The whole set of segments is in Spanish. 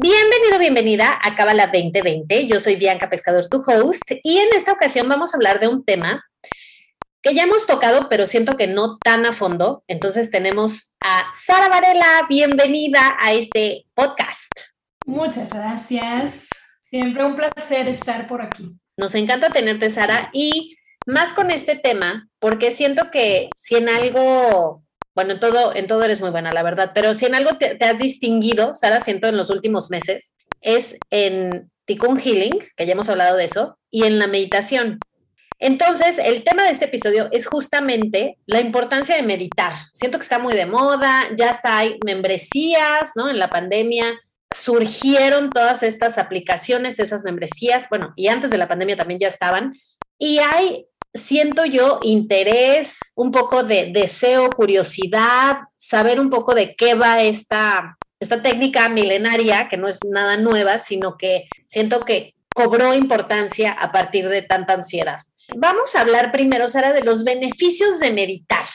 Bienvenido, bienvenida a Cábala 2020. Yo soy Bianca Pescador, tu host, y en esta ocasión vamos a hablar de un tema que ya hemos tocado, pero siento que no tan a fondo. Entonces tenemos a Sara Varela. Bienvenida a este podcast. Muchas gracias. Siempre un placer estar por aquí. Nos encanta tenerte, Sara, y más con este tema, porque siento que si en algo, bueno, en todo, en todo eres muy buena, la verdad, pero si en algo te, te has distinguido, Sara, siento en los últimos meses, es en Tikkun Healing, que ya hemos hablado de eso, y en la meditación. Entonces, el tema de este episodio es justamente la importancia de meditar. Siento que está muy de moda, ya está hay membresías, ¿no? En la pandemia surgieron todas estas aplicaciones de esas membresías, bueno, y antes de la pandemia también ya estaban, y hay, siento yo, interés, un poco de deseo, curiosidad, saber un poco de qué va esta, esta técnica milenaria, que no es nada nueva, sino que siento que cobró importancia a partir de tanta ansiedad. Vamos a hablar primero, Sara, de los beneficios de meditar.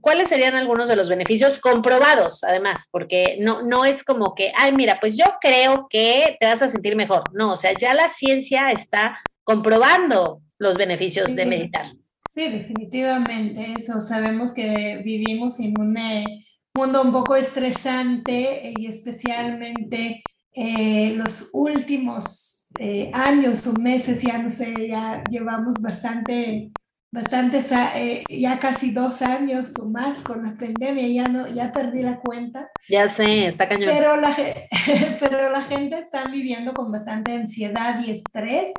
¿Cuáles serían algunos de los beneficios comprobados, además? Porque no, no es como que, ay, mira, pues yo creo que te vas a sentir mejor. No, o sea, ya la ciencia está comprobando los beneficios de meditar. Sí, definitivamente eso. Sabemos que vivimos en un eh, mundo un poco estresante eh, y especialmente eh, los últimos eh, años o meses, ya no sé, ya llevamos bastante, bastante, sa- eh, ya casi dos años o más con la pandemia, ya no, ya perdí la cuenta. Ya sé, está cañón. Pero la, pero la gente está viviendo con bastante ansiedad y estrés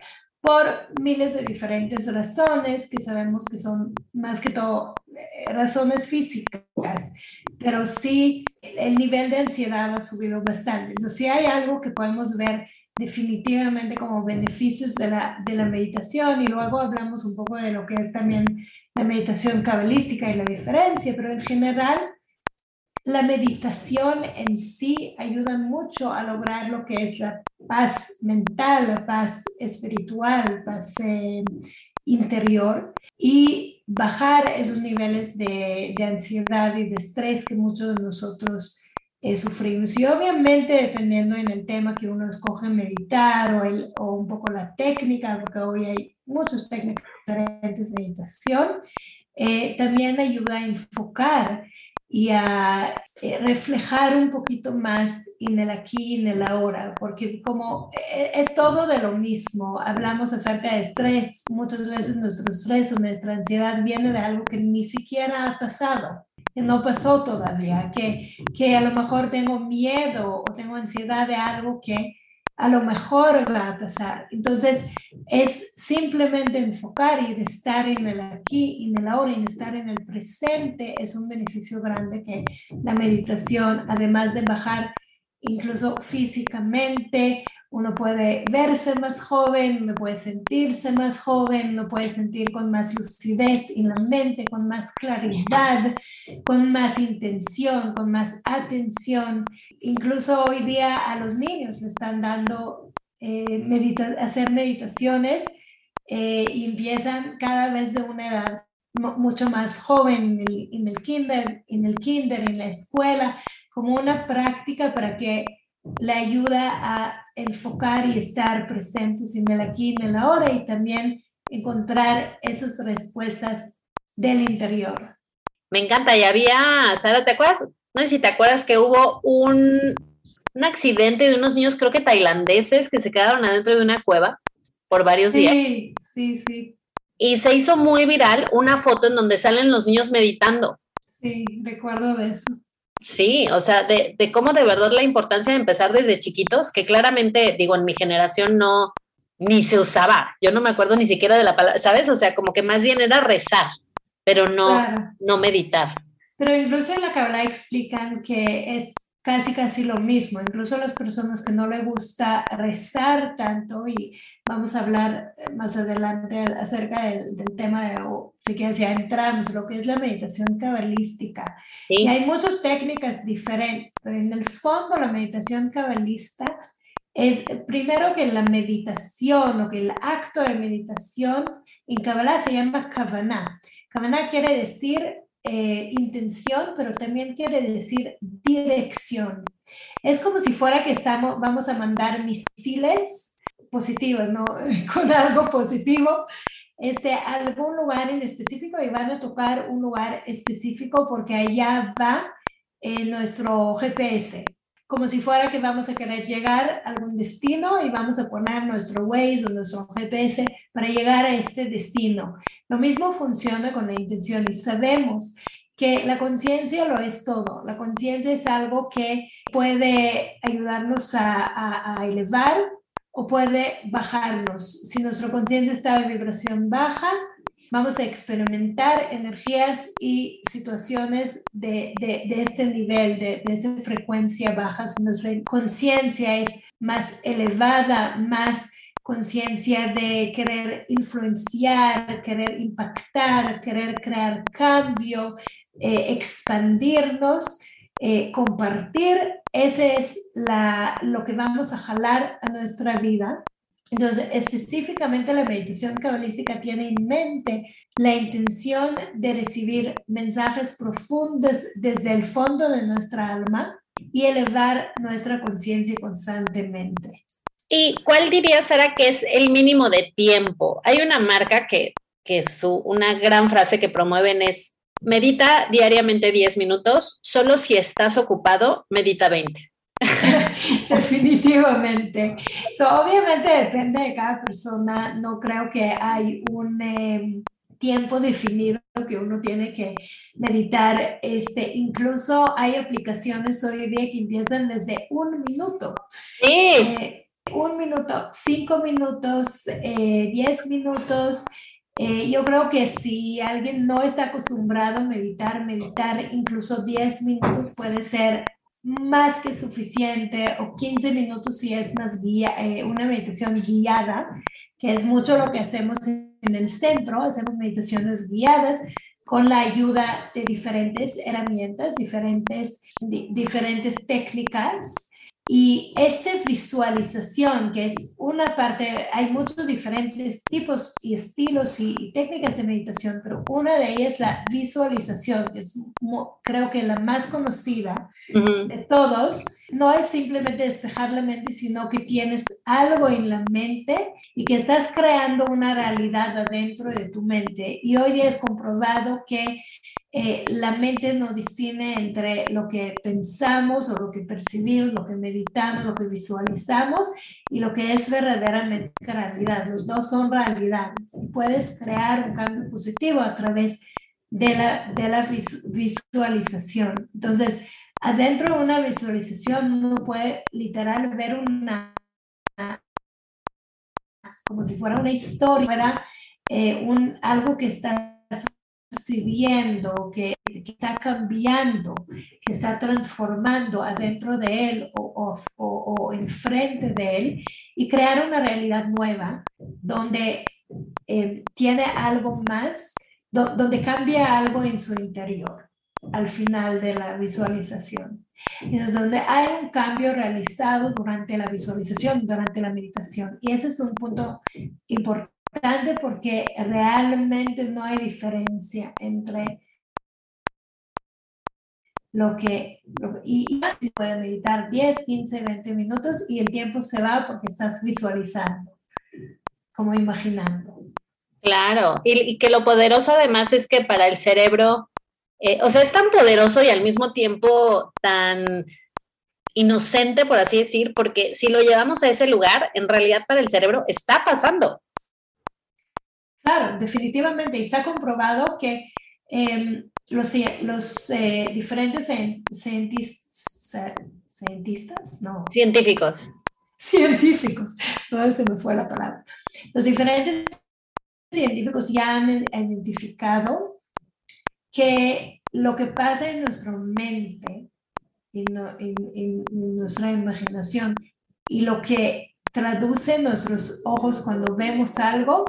por miles de diferentes razones que sabemos que son más que todo eh, razones físicas, pero sí el, el nivel de ansiedad ha subido bastante. Entonces, si hay algo que podemos ver definitivamente como beneficios de la, de la meditación y luego hablamos un poco de lo que es también la meditación cabalística y la diferencia, pero en general la meditación en sí ayuda mucho a lograr lo que es la paz mental, la paz espiritual, paz eh, interior y bajar esos niveles de, de ansiedad y de estrés que muchos de nosotros eh, sufrimos. Y obviamente dependiendo en el tema que uno escoge meditar o, el, o un poco la técnica, porque hoy hay muchas técnicas diferentes de meditación, eh, también ayuda a enfocar y a eh, reflejar un poquito más en el aquí y en el ahora, porque como eh, es todo de lo mismo, hablamos acerca de estrés, muchas veces nuestro estrés o nuestra ansiedad viene de algo que ni siquiera ha pasado, que no pasó todavía, que, que a lo mejor tengo miedo o tengo ansiedad de algo que a lo mejor va a pasar. Entonces, es simplemente enfocar y estar en el aquí en el ahora y estar en el presente es un beneficio grande que la meditación, además de bajar incluso físicamente, uno puede verse más joven, uno puede sentirse más joven, uno puede sentir con más lucidez en la mente, con más claridad, con más intención, con más atención. Incluso hoy día a los niños le están dando eh, hacer meditaciones eh, y empiezan cada vez de una edad mucho más joven en el, en el kinder, en el kinder, en la escuela, como una práctica para que le ayuda a enfocar y estar presentes en el aquí y en el ahora y también encontrar esas respuestas del interior. Me encanta, y había, Sara, ¿te acuerdas? No sé si te acuerdas que hubo un, un accidente de unos niños, creo que tailandeses, que se quedaron adentro de una cueva por varios días. Sí, sí, sí. Y se hizo muy viral una foto en donde salen los niños meditando. Sí, recuerdo de eso. Sí, o sea, de, de, cómo de verdad la importancia de empezar desde chiquitos, que claramente, digo, en mi generación no, ni se usaba. Yo no me acuerdo ni siquiera de la palabra, ¿sabes? O sea, como que más bien era rezar, pero no, Claro. no meditar. Pero incluso en la Kabbalah explican que es casi casi lo mismo. Incluso las personas que no le gusta rezar tanto y vamos a hablar más adelante acerca del, tema de, o si quieres ya entramos, lo que es la meditación cabalística. Y hay muchas técnicas diferentes, pero en el fondo la meditación cabalista es primero que la meditación o que el acto de meditación en Kabbalah se llama kavaná. Kavaná quiere decir eh, intención, pero también quiere decir dirección. Es como si fuera que estamos, vamos a mandar misiles positivos, ¿no? Con algo positivo, este, algún lugar en específico y van a tocar un lugar específico porque allá va eh, nuestro GPS como si fuera que vamos a querer llegar a algún destino y vamos a poner nuestro Waze o nuestro GPS para llegar a este destino. Lo mismo funciona con la intención y sabemos que la conciencia lo es todo. La conciencia es algo que puede ayudarnos a, a elevar o puede bajarnos. Si nuestra conciencia está en vibración baja, vamos a experimentar energías y situaciones de, de, este nivel, de, de, esa frecuencia baja. Nuestra conciencia es más elevada, más conciencia de querer influenciar, querer impactar, querer crear cambio, eh, expandirnos, eh, compartir, ese es la, lo que vamos a jalar a nuestra vida entonces, específicamente la meditación cabalística tiene en mente la intención de recibir mensajes profundos desde el fondo de nuestra alma y elevar nuestra conciencia constantemente. ¿Y cuál dirías, Sara, que es el mínimo de tiempo? Hay una marca que, que su, una gran frase que promueven es, medita diariamente 10 minutos, solo si estás ocupado, medita 20. Definitivamente. obviamente depende de cada persona. No creo que hay un em, tiempo definido que uno tiene que meditar. Este, incluso hay aplicaciones hoy día que empiezan desde un minuto. Eh, un minuto, cinco minutos, eh, diez minutos. Eh, yo creo que si alguien no está acostumbrado a meditar, meditar incluso 10 minutos puede ser más que suficiente o 15 minutos si es más guía, eh, una meditación guiada, que es mucho lo que hacemos en el centro, hacemos meditaciones guiadas con la ayuda de diferentes herramientas, diferentes, diferentes técnicas y esta visualización, que es una parte, hay muchos diferentes tipos y estilos y, técnicas de meditación, pero una de ellas es la visualización, que es creo que la más conocida de todos. No es simplemente despejar la mente, sino que tienes algo en la mente y que estás creando una realidad adentro de tu mente. Y hoy día es comprobado que eh, la mente no distingue entre lo que pensamos o lo que percibimos, lo que meditamos, lo que visualizamos y lo que es verdaderamente realidad. Los dos son realidades. Puedes crear un cambio positivo a través de la, de la visualización. Entonces, adentro de una visualización uno puede literal ver una, como si fuera una historia, eh, un, algo que está sucediendo, que, que, está cambiando, que está transformando adentro de él o, o, o, enfrente de él y crear una realidad nueva donde eh, tiene algo más, donde cambia algo en su interior al final de la visualización. Donde hay un cambio realizado durante la visualización, durante la meditación. Y ese es un punto importante porque realmente no hay diferencia entre lo que, y, y puedes meditar 10, 15, 20 minutos y el tiempo se va porque estás visualizando, como imaginando. Claro, y, que lo poderoso además es que para el cerebro, eh, o sea, es tan poderoso y al mismo tiempo tan inocente, por así decir, porque si lo llevamos a ese lugar, en realidad para el cerebro está pasando. Claro, definitivamente. está comprobado que em, los, los eh, diferentes cientistas, no. Científicos. Científicos, no se me fue la palabra. Los diferentes científicos ya han identificado que lo que pasa en nuestra mente en, nuestra imaginación. Y lo que traduce nuestros ojos cuando vemos algo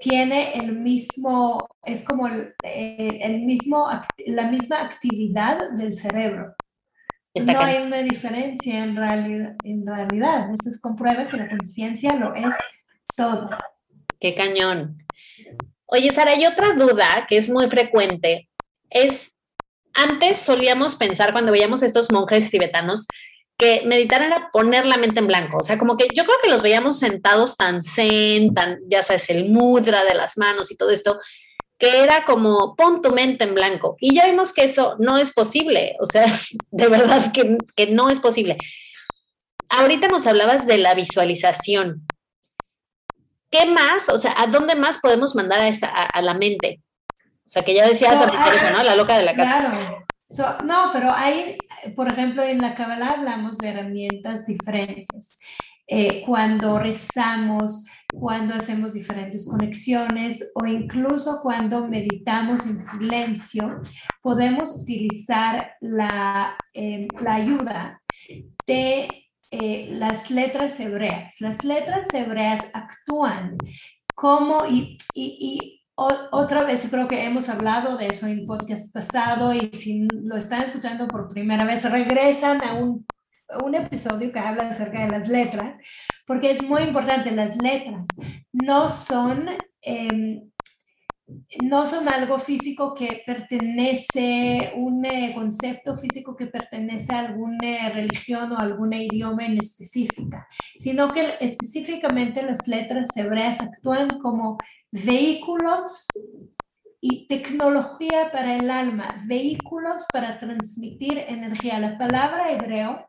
tiene el mismo, es como el, el mismo, la misma actividad del cerebro. no hay una diferencia en realidad, en realidad. Eso es comprueba que la conciencia lo es todo. Qué cañón. Oye, Sara, hay otra duda que es muy frecuente. Es, antes solíamos pensar cuando veíamos estos monjes tibetanos que meditar era poner la mente en blanco. O sea, como que yo creo que los veíamos sentados tan zen, tan, ya sabes, el mudra de las manos y todo esto, que era como pon tu mente en blanco. Y ya vimos que eso no es posible. O sea, de verdad que, que no es posible. Ahorita nos hablabas de la visualización. ¿qué más? O sea, ¿a dónde más podemos mandar a, esa, a, la mente? O sea, que ya decías ah, ¿no? La loca de la casa. Claro. No, pero hay, por ejemplo, en la Kabbalah hablamos de herramientas diferentes. Eh, cuando rezamos, cuando hacemos diferentes conexiones o incluso cuando meditamos en silencio, podemos utilizar la, eh, la ayuda de eh, las letras hebreas. Las letras hebreas actúan como, y, y, otra vez creo que hemos hablado de eso en podcast pasado y si lo están escuchando por primera vez, regresan a un, un episodio que habla acerca de las letras, porque es muy importante, las letras no son... Eh, no son algo físico que pertenece, un eh, concepto físico que pertenece a alguna religión o alguna idioma en específica, sino que específicamente las letras hebreas actúan como vehículos y tecnología para el alma, vehículos para transmitir energía. La palabra hebreo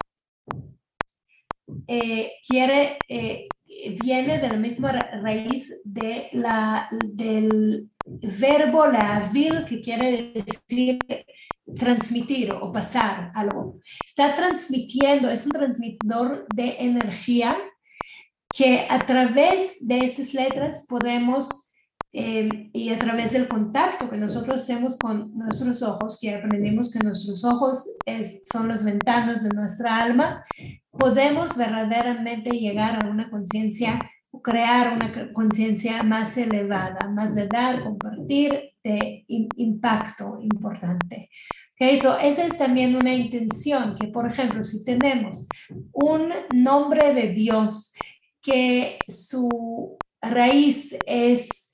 eh, quiere, eh, viene de la misma raíz de la, del verbo vil que quiere decir transmitir o pasar algo. Está transmitiendo, es un transmitidor de energía que a través de esas letras podemos eh, y a través del contacto que nosotros hacemos con nuestros ojos, que aprendimos que nuestros ojos son las ventanas de nuestra alma, podemos verdaderamente llegar a una conciencia crear una conciencia más elevada, más de dar, compartir, de impacto importante. que Eso, esa es también una intención, que por ejemplo, si tenemos un nombre de Dios que su raíz es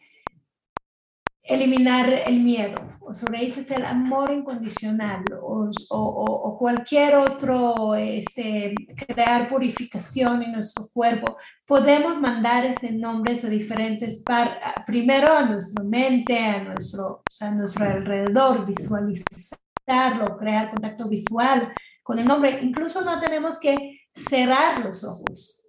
eliminar el miedo, o raíz es el amor incondicional, o, o, cualquier otro, ese, crear purificación en nuestro cuerpo, podemos mandar ese nombre a diferentes partes, primero a nuestra mente, a nuestro, a nuestro alrededor, visualizarlo, crear contacto visual con el nombre. Incluso no tenemos que cerrar los ojos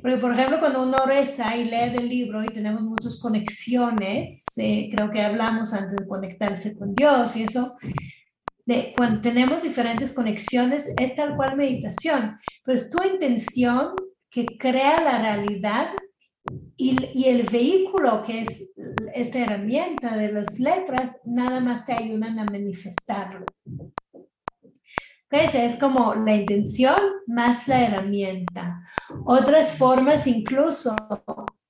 porque, por ejemplo, cuando uno reza y lee del libro y tenemos muchas conexiones, eh, creo que hablamos antes de conectarse con Dios y eso, de cuando tenemos diferentes conexiones, es tal cual meditación, pero es tu intención que crea la realidad y, y, el vehículo que es esta herramienta de las letras, nada más te ayudan a manifestarlo. Es como la intención más la herramienta. Otras formas, incluso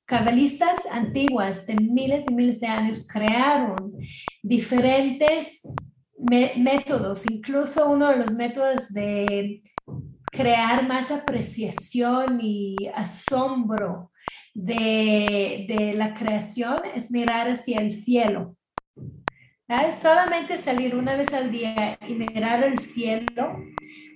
cabalistas antiguas de miles y miles de años crearon diferentes métodos, incluso uno de los métodos de crear más apreciación y asombro de, de la creación es mirar hacia el cielo. Solamente salir una vez al día y mirar el cielo.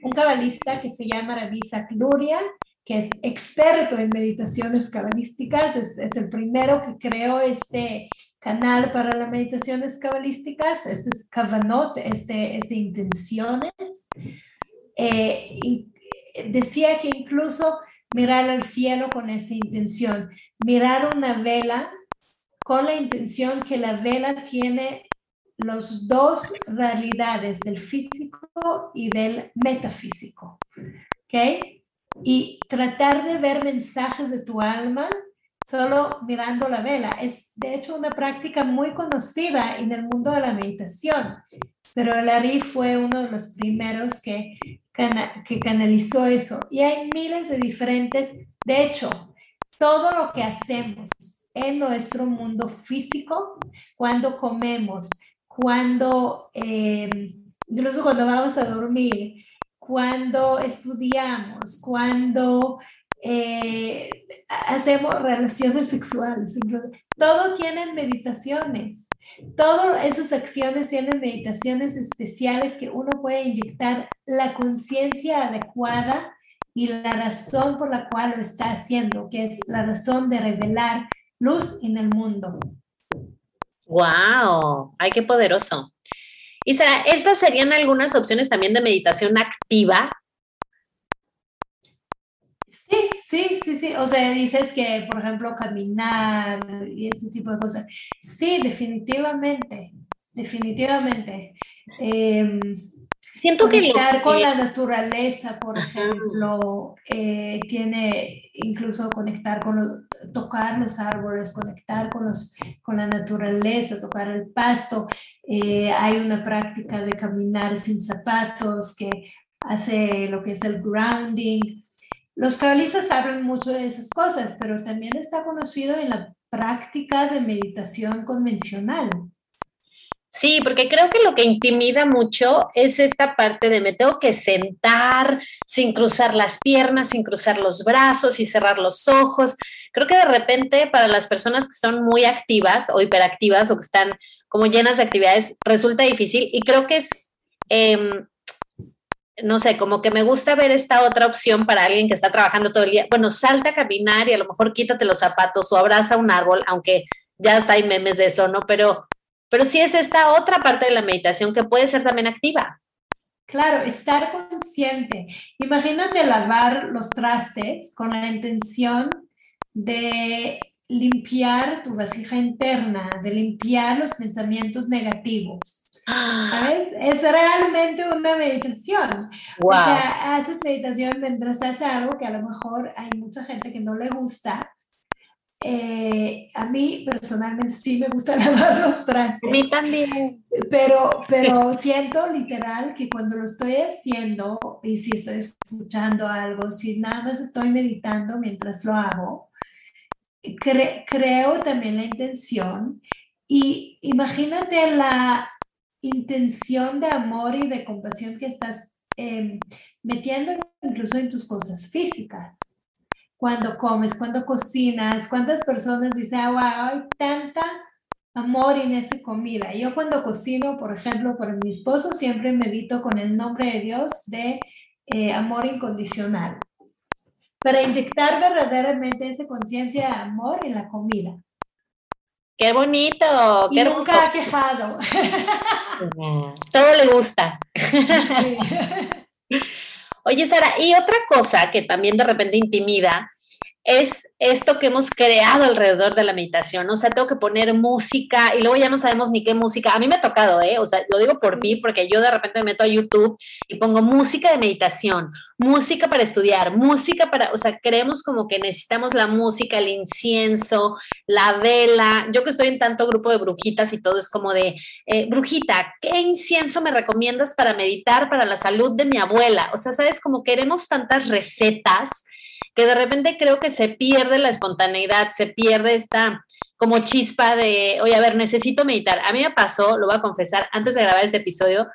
Un cabalista que se llama Rabbi Luria, que es experto en meditaciones cabalísticas, es, el primero que creó este canal para las meditaciones cabalísticas, este es Kavanot, este es intenciones. Eh, y decía que incluso mirar al cielo con esa intención, mirar una vela con la intención que la vela tiene los dos realidades del físico y del metafísico. ¿Ok? Y tratar de ver mensajes de tu alma solo mirando la vela. Es de hecho una práctica muy conocida en el mundo de la meditación, pero el Ari fue uno de los primeros que que canalizó eso. Y hay miles de diferentes, de hecho, todo lo que hacemos en nuestro mundo físico, cuando comemos, cuando, eh, incluso cuando vamos a dormir, cuando estudiamos, cuando eh, hacemos relaciones sexuales, incluso, todo tienen meditaciones. Todas esas acciones tienen meditaciones especiales que uno puede inyectar la conciencia adecuada y la razón por la cual lo está haciendo, que es la razón de revelar luz en el mundo. ¡Wow! ¡Ay, qué poderoso! Y Sara, estas serían algunas opciones también de meditación activa Sí, sí, sí, sí. O sea, dices que, por ejemplo, caminar y ese tipo de cosas. Sí, definitivamente, definitivamente. Em, Siento que conectar con la naturaleza, por ejemplo, eh, tiene incluso conectar con los, tocar los árboles, conectar con los, con la naturaleza, tocar el pasto. Eh, hay una práctica de caminar sin zapatos que hace lo que es el grounding. Los cabalistas hablan mucho de esas cosas, pero también está conocido en la práctica de meditación convencional. Sí, porque creo que lo que intimida mucho es esta parte de me tengo que sentar sin cruzar las piernas, sin cruzar los brazos y cerrar los ojos. Creo que de repente para las personas que son muy activas o hiperactivas o que están como llenas de actividades resulta difícil y creo que es em, no sé, como que me gusta ver esta otra opción para alguien que está trabajando todo el día. Bueno, salta a caminar y a lo mejor quítate los zapatos o abraza un árbol, aunque ya está hay memes de eso, ¿no? Pero, pero sí es esta otra parte de la meditación que puede ser también activa. Claro, estar consciente. Imagínate lavar los trastes con la intención de limpiar tu vasija interna, de limpiar los pensamientos negativos. ¿Sabes? Es realmente una meditación. O sea, haces meditación mientras haces algo que a lo mejor hay mucha gente que no le gusta. Eh, a mí personalmente sí me gusta lavar los trastes. A mí también. Pero, pero siento literal que cuando lo estoy haciendo y si estoy escuchando algo, si nada más estoy meditando mientras lo hago, creo también la intención y imagínate la intención de amor y de compasión que estás em, metiendo incluso en tus cosas físicas. Cuando comes, cuando cocinas, cuántas personas dicen, ah, wow, hay tanta amor en esa comida. Yo cuando cocino, por ejemplo, por mi esposo, siempre medito con el nombre de Dios de eh, amor incondicional, para inyectar verdaderamente esa conciencia de amor en la comida. Qué bonito. Qué nunca ha quejado. Todo le gusta. Oye, Sara, y otra cosa que también de repente intimida es esto que hemos creado alrededor de la meditación. O sea, tengo que poner música y luego ya no sabemos ni qué música. A mí me ha tocado, ¿eh? O sea, lo digo por mí porque yo de repente me meto a YouTube y pongo música de meditación, música para estudiar, música para, o sea, creemos como que necesitamos la música, el incienso, la vela. Yo que estoy en tanto grupo de brujitas y todo es como de, eh, brujita, ¿qué incienso me recomiendas para meditar para la salud de mi abuela? O sea, sabes, como queremos tantas recetas que de repente creo que se pierde la espontaneidad, se pierde esta como chispa de, oye, a ver, necesito meditar. A mí me pasó, lo voy a confesar, antes de grabar este episodio,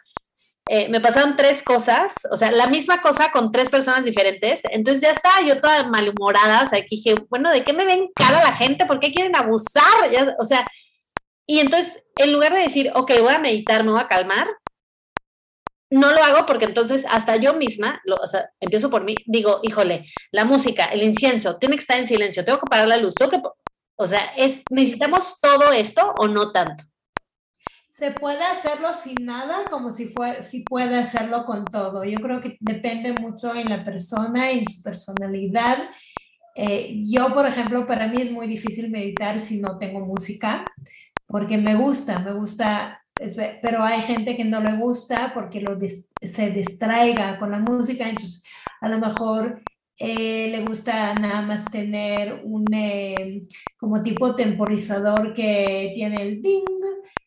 eh, me pasaron tres cosas, o sea, la misma cosa con tres personas diferentes. Entonces ya estaba yo toda malhumorada, o sea, dije, bueno, ¿de qué me ven cara la gente? ¿Por qué quieren abusar? o sea, y entonces, en lugar de decir, ok, voy a meditar, me voy a calmar, no lo hago porque entonces hasta yo misma, o sea, empiezo por mí, digo, híjole, la música, el incienso, tiene que estar en silencio, tengo que parar la luz, tengo que, o sea, es, ¿necesitamos todo esto o no tanto? Se puede hacerlo sin nada como si, fue, si puede hacerlo con todo. Yo creo que depende mucho en la persona, en su personalidad. Eh, yo, por ejemplo, para mí es muy difícil meditar si no tengo música, porque me gusta, me gusta pero hay gente que no le gusta porque lo se distraiga con la música, entonces a lo mejor eh, le gusta nada más tener un eh, como tipo temporizador que tiene el ding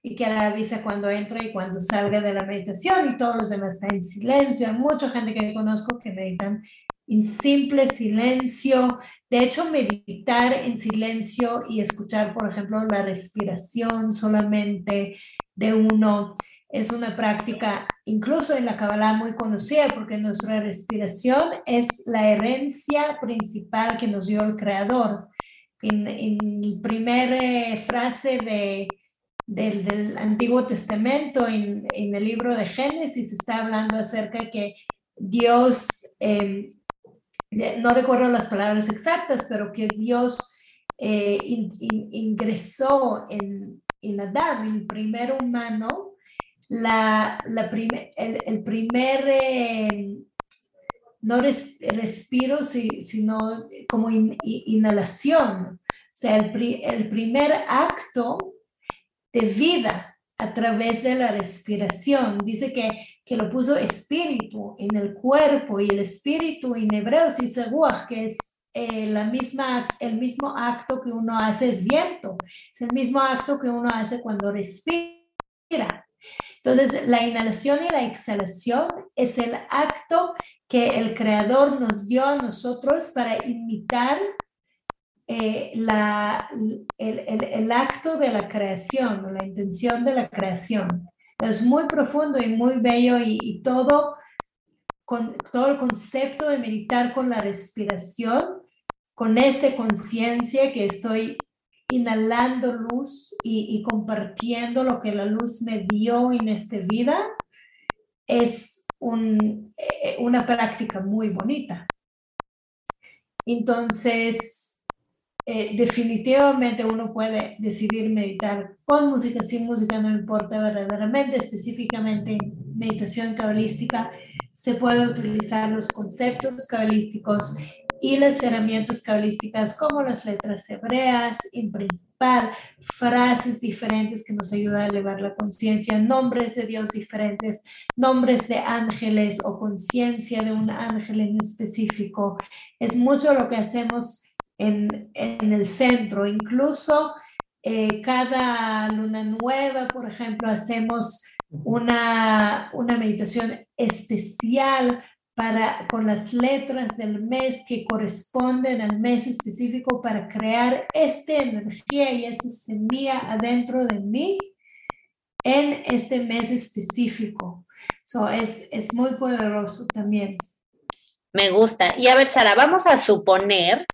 y que le avisa cuando entra y cuando salga de la meditación y todos los demás están en silencio. Hay mucha gente que conozco que meditan en simple silencio. De hecho, meditar en silencio y escuchar, por ejemplo, la respiración solamente de uno es una práctica incluso en la Kabbalah muy conocida porque nuestra respiración es la herencia principal que nos dio el Creador. En, la primera eh, frase de, del, Antiguo Testamento, en, el libro de Génesis, está hablando acerca de que Dios, em, no recuerdo las palabras exactas, pero que Dios eh, ingresó en, en Adán, el primer humano, la, la el, primer, eh, no respiro, sino como inhalación, o sea, el, el primer acto de vida a través de la respiración. Dice que, que lo puso espíritu en el cuerpo y el espíritu en hebreo dice que es eh, la misma, el mismo acto que uno hace es viento, es el mismo acto que uno hace cuando respira. Entonces, la inhalación y la exhalación es el acto que el Creador nos dio a nosotros para imitar eh, la, el, el, acto de la creación, la intención de la creación. Es muy profundo y muy bello y, todo, con, todo el concepto de meditar con la respiración, con esa conciencia que estoy inhalando luz y, compartiendo lo que la luz me dio en esta vida, es eh, una práctica muy bonita. Entonces, eh, definitivamente uno puede decidir meditar con música, sin música, no importa verdaderamente, específicamente en meditación cabalística, se puede utilizar los conceptos cabalísticos y las herramientas cabalísticas como las letras hebreas, en principal, frases diferentes que nos ayudan a elevar la conciencia, nombres de Dios diferentes, nombres de ángeles o conciencia de un ángel en específico. Es mucho lo que hacemos en, en el centro, incluso eh, cada luna nueva, por ejemplo, hacemos una, una meditación especial para, con las letras del mes que corresponden al mes específico para crear esta energía y esa semilla adentro de mí en este mes específico. So, es, es muy poderoso también. Me gusta. Y a ver, Sara, vamos a suponer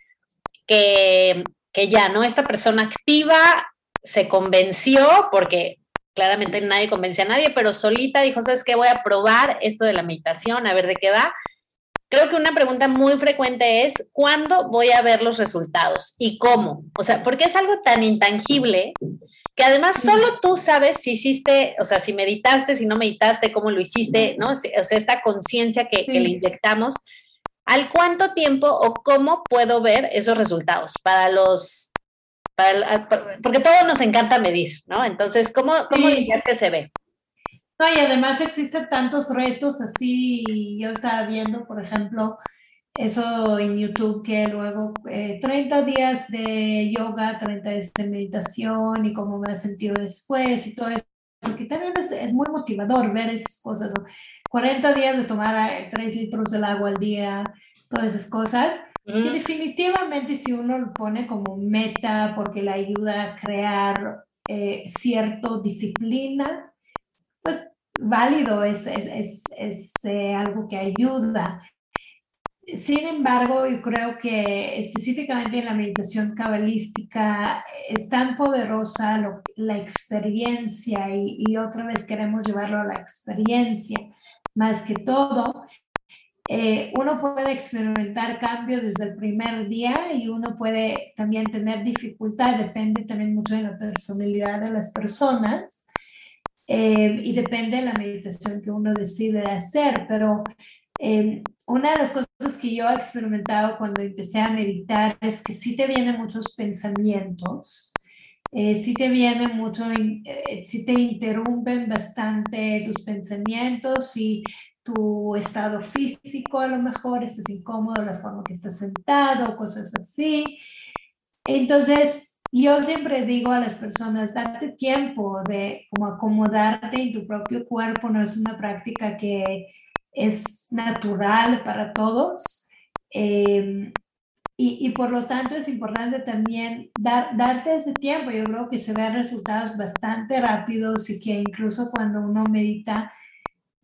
que, que ya, ¿no? Esta persona activa se convenció porque claramente nadie convence a nadie, pero solita dijo, ¿sabes qué? Voy a probar esto de la meditación, a ver de qué da. Creo que una pregunta muy frecuente es, ¿cuándo voy a ver los resultados? ¿Y cómo? O sea, porque es algo tan intangible que además solo tú sabes si hiciste, o sea, si meditaste, si no meditaste, cómo lo hiciste, ¿no? O sea, esta conciencia que, que le inyectamos, ¿al cuánto tiempo o cómo puedo ver esos resultados para los porque todo nos encanta medir, ¿no? Entonces, ¿cómo, cómo dirías que se ve? No, y además existen tantos retos así, yo estaba viendo, por ejemplo, eso en YouTube que luego 30 eh, días de yoga, 30 días de meditación y cómo me he sentido después y todo eso, que también es, muy motivador ver esas cosas, 40 días de tomar 3 eh, litros del agua al día, todas esas cosas definitivamente si uno lo pone como meta porque le ayuda a crear eh, cierta disciplina, pues válido, es, es, es, eh, algo que ayuda. Sin embargo, yo creo que específicamente en la meditación cabalística es tan poderosa la experiencia y, y, otra vez queremos llevarlo a la experiencia más que todo, eh, uno puede experimentar cambios desde el primer día y uno puede también tener dificultad, depende también mucho de la personalidad de las personas eh, y depende de la meditación que uno decide hacer, pero eh, una de las cosas que yo he experimentado cuando empecé a meditar es que sí te vienen muchos pensamientos, eh, sí te vienen mucho, sí te interrumpen bastante tus pensamientos y tu estado físico, a lo mejor estás incómodo la forma que estás sentado, cosas así. Entonces, yo siempre digo a las personas, darte tiempo de como acomodarte en tu propio cuerpo, no es una práctica que es natural para todos. Em, y, y, por lo tanto es importante también dar, darte ese tiempo. Yo creo que se ven resultados bastante rápidos y que incluso cuando uno medita,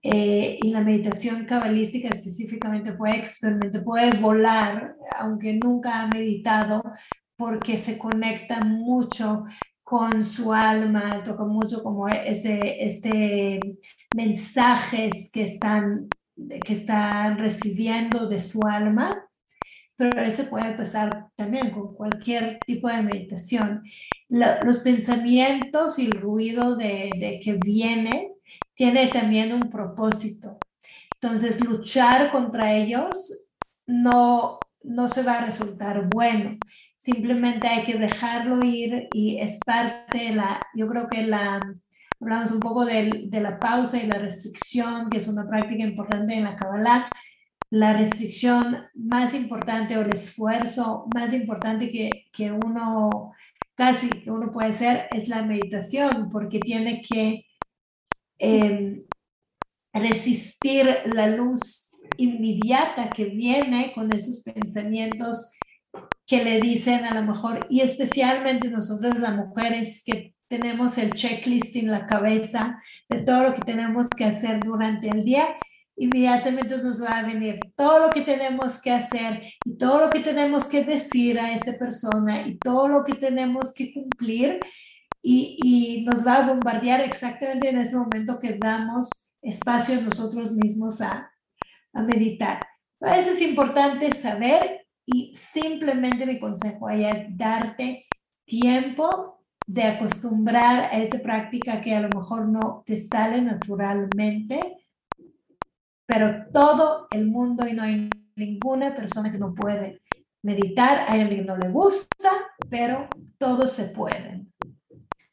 eh, y la meditación cabalística específicamente puede experimentar, puede volar, aunque nunca ha meditado, porque se conecta mucho con su alma, toca mucho como ese, este mensajes que están, que están recibiendo de su alma, pero eso puede pasar también con cualquier tipo de meditación. los pensamientos y el ruido de, de que viene tiene también un propósito. Entonces, luchar contra ellos no, no se va a resultar bueno simplemente hay que dejarlo ir y es parte de la, yo creo que la, hablamos un poco de, de la pausa y la restricción, que es una práctica importante en la Kabbalah, la restricción más importante o el esfuerzo más importante que, que uno casi que uno puede hacer es la meditación, porque tiene que em, resistir la luz inmediata que viene con esos pensamientos que le dicen a lo mejor, y especialmente nosotros las mujeres que tenemos el checklist en la cabeza de todo lo que tenemos que hacer durante el día, inmediatamente nos va a venir todo lo que tenemos que hacer y todo lo que tenemos que decir a esa persona y todo lo que tenemos que cumplir y, nos va a bombardear exactamente en ese momento que damos espacio a nosotros mismos a, meditar. A veces es importante saber y simplemente mi consejo allá es darte tiempo de acostumbrar a esa práctica que a lo mejor no te sale naturalmente, pero todo el mundo y no hay ninguna persona que no puede meditar, hay alguien que no le gusta, pero todos se pueden.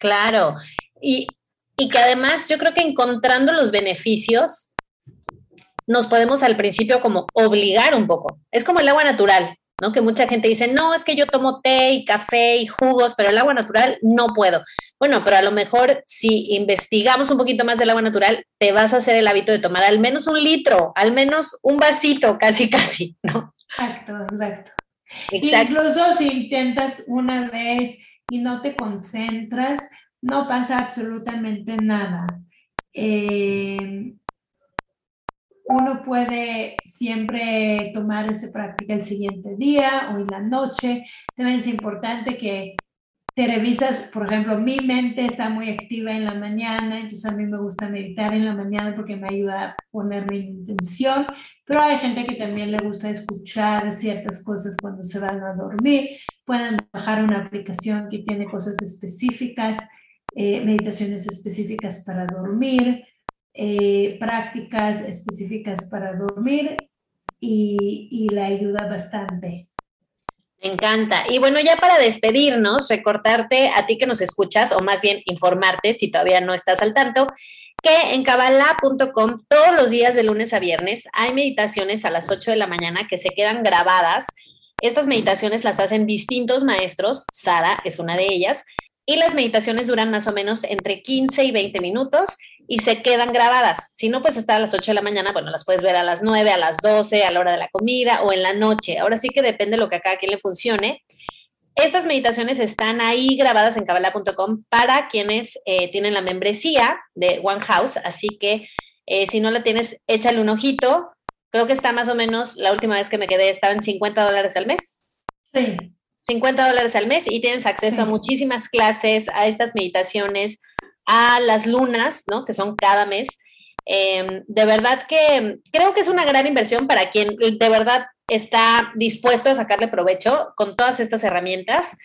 Claro, y, y que además yo creo que encontrando los beneficios, nos podemos al principio como obligar un poco. Es como el agua natural. ¿no? Que mucha gente dice, no, es que yo tomo té y café y jugos, pero el agua natural no puedo. Bueno, pero a lo mejor si investigamos un poquito más del agua natural, te vas a hacer el hábito de tomar al menos un litro, al menos un vasito, casi, casi, ¿no? Exacto, exacto. Incluso si intentas una vez y no te concentras, no pasa absolutamente nada. Eh, uno puede siempre tomar esa práctica el siguiente día o en la noche. También es importante que te revisas, por ejemplo, mi mente está muy activa en la mañana, entonces a mí me gusta meditar en la mañana porque me ayuda a ponerme en intención, pero hay gente que también le gusta escuchar ciertas cosas cuando se van a dormir. Pueden bajar una aplicación que tiene cosas específicas, eh, meditaciones específicas para dormir. Eh, prácticas específicas para dormir y, y la ayuda bastante. Me encanta. Y bueno, ya para despedirnos, recortarte a ti que nos escuchas, o más bien informarte si todavía no estás al tanto, que en kabbalah.com todos los días de lunes a viernes hay meditaciones a las 8 de la mañana que se quedan grabadas. Estas meditaciones las hacen distintos maestros, Sara es una de ellas, y las meditaciones duran más o menos entre 15 y 20 minutos y se quedan grabadas. Si no puedes estar a las 8 de la mañana, bueno, las puedes ver a las 9, a las 12, a la hora de la comida o en la noche. Ahora sí que depende de lo que a cada quien le funcione. Estas meditaciones están ahí grabadas en kabbalah.com para quienes eh, tienen la membresía de One House, así que eh, si no la tienes, échale un ojito. Creo que está más o menos, la última vez que me quedé, estaba en 50 dólares al mes. Sí. 50 dólares al mes y tienes acceso a muchísimas clases, a estas meditaciones, a las lunas, ¿no? Que son cada mes. Em, de verdad que creo que es una gran inversión para quien de verdad está dispuesto a sacarle provecho con todas estas herramientas.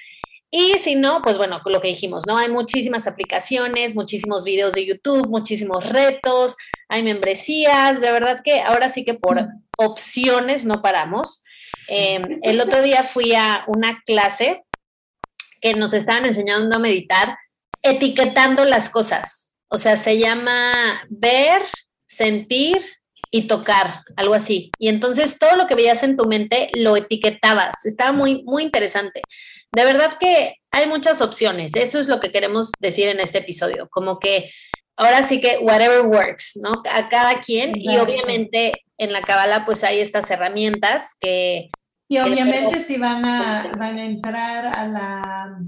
Y si no, pues bueno, lo que dijimos, ¿no? Hay muchísimas aplicaciones, muchísimos videos de YouTube, muchísimos retos, hay membresías, de verdad que ahora sí que por opciones no paramos. Em, el otro día fui a una clase que nos estaban enseñando a meditar etiquetando las cosas. O sea, se llama ver, sentir y tocar, algo así. Y entonces todo lo que veías en tu mente lo etiquetabas. Estaba muy, muy interesante. De verdad que hay muchas opciones. Eso es lo que queremos decir en este episodio. Como que ahora sí que whatever works, ¿no? A cada quien. Y obviamente en la Kabbalah pues hay estas herramientas que... Y obviamente si van a, van a entrar a la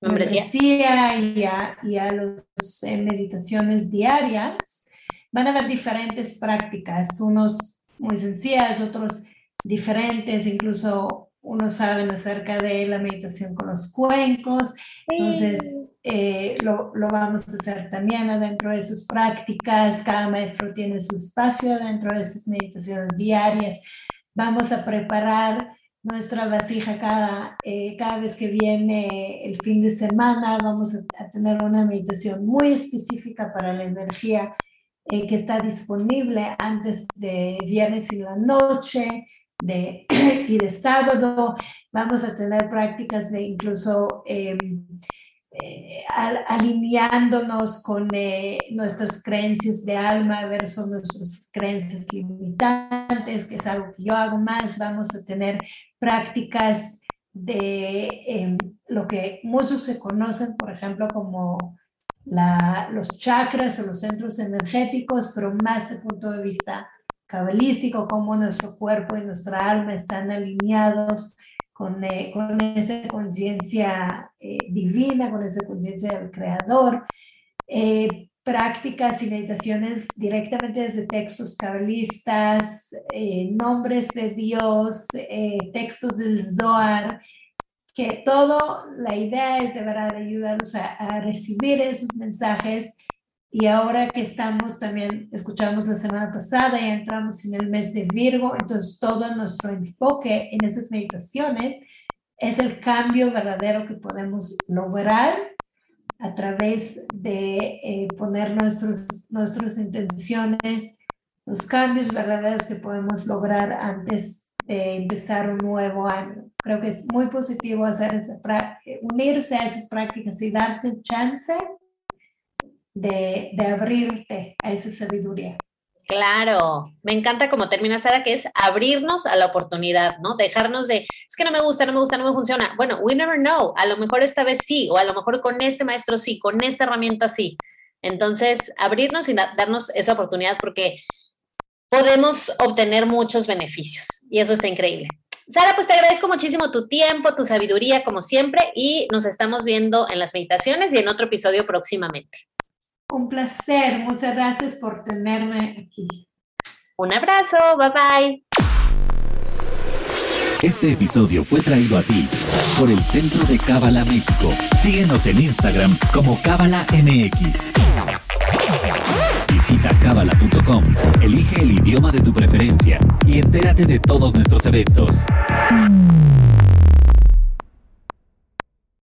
membresía y a, y a las eh, meditaciones diarias, van a haber diferentes prácticas, unos muy sencillas, otros diferentes, incluso unos saben acerca de la meditación con los cuencos, entonces eh, lo, lo, vamos a hacer también adentro de sus prácticas, cada maestro tiene su espacio adentro de sus meditaciones diarias, vamos a preparar nuestra vasija cada, eh, cada vez que viene el fin de semana, vamos a, a tener una meditación muy específica para la energía eh, que está disponible antes de viernes y la noche de, y de sábado. Vamos a tener prácticas de incluso em, eh, alineándonos con eh, nuestras creencias de alma versus nuestras creencias limitantes, que es algo que yo hago más. Vamos a tener prácticas de em, lo que muchos se conocen, por ejemplo, como los chakras o los centros energéticos, pero más el punto de vista cabalístico, cómo nuestro cuerpo y nuestra alma están alineados con, eh, con esa conciencia eh, divina, con esa conciencia del creador. Eh, prácticas y meditaciones directamente desde textos cabalistas, nombres de Dios, textos del Zohar, que todo, la idea es de verdad ayudarnos a, recibir esos mensajes y ahora que estamos también, escuchamos la semana pasada y entramos en el mes de Virgo, entonces todo nuestro enfoque en esas meditaciones es el cambio verdadero que podemos lograr a través de eh, poner nuestros, nuestras intenciones, los cambios verdaderos que podemos lograr antes de empezar un nuevo año. Creo que es muy positivo hacer esa unirse a esas prácticas y darte chance de, de abrirte a esa sabiduría. Claro, me encanta como termina Sara, que es abrirnos a la oportunidad, ¿no? Dejarnos de, es que no me gusta, no me gusta, no me funciona. Bueno, we never know, a lo mejor esta vez sí, o a lo mejor con este maestro sí, con esta herramienta sí. Entonces, abrirnos y darnos esa oportunidad porque podemos obtener muchos beneficios y eso está increíble. Sara, pues te agradezco muchísimo tu tiempo, tu sabiduría, como siempre, y nos estamos viendo en las meditaciones y en otro episodio próximamente. Un placer, muchas gracias por tenerme aquí. Un abrazo, bye bye. Este episodio fue traído a ti por el Centro de Cábala México. Síguenos en Instagram como Cábala MX. Visita cábala.com, elige el idioma de tu preferencia y entérate de todos nuestros eventos.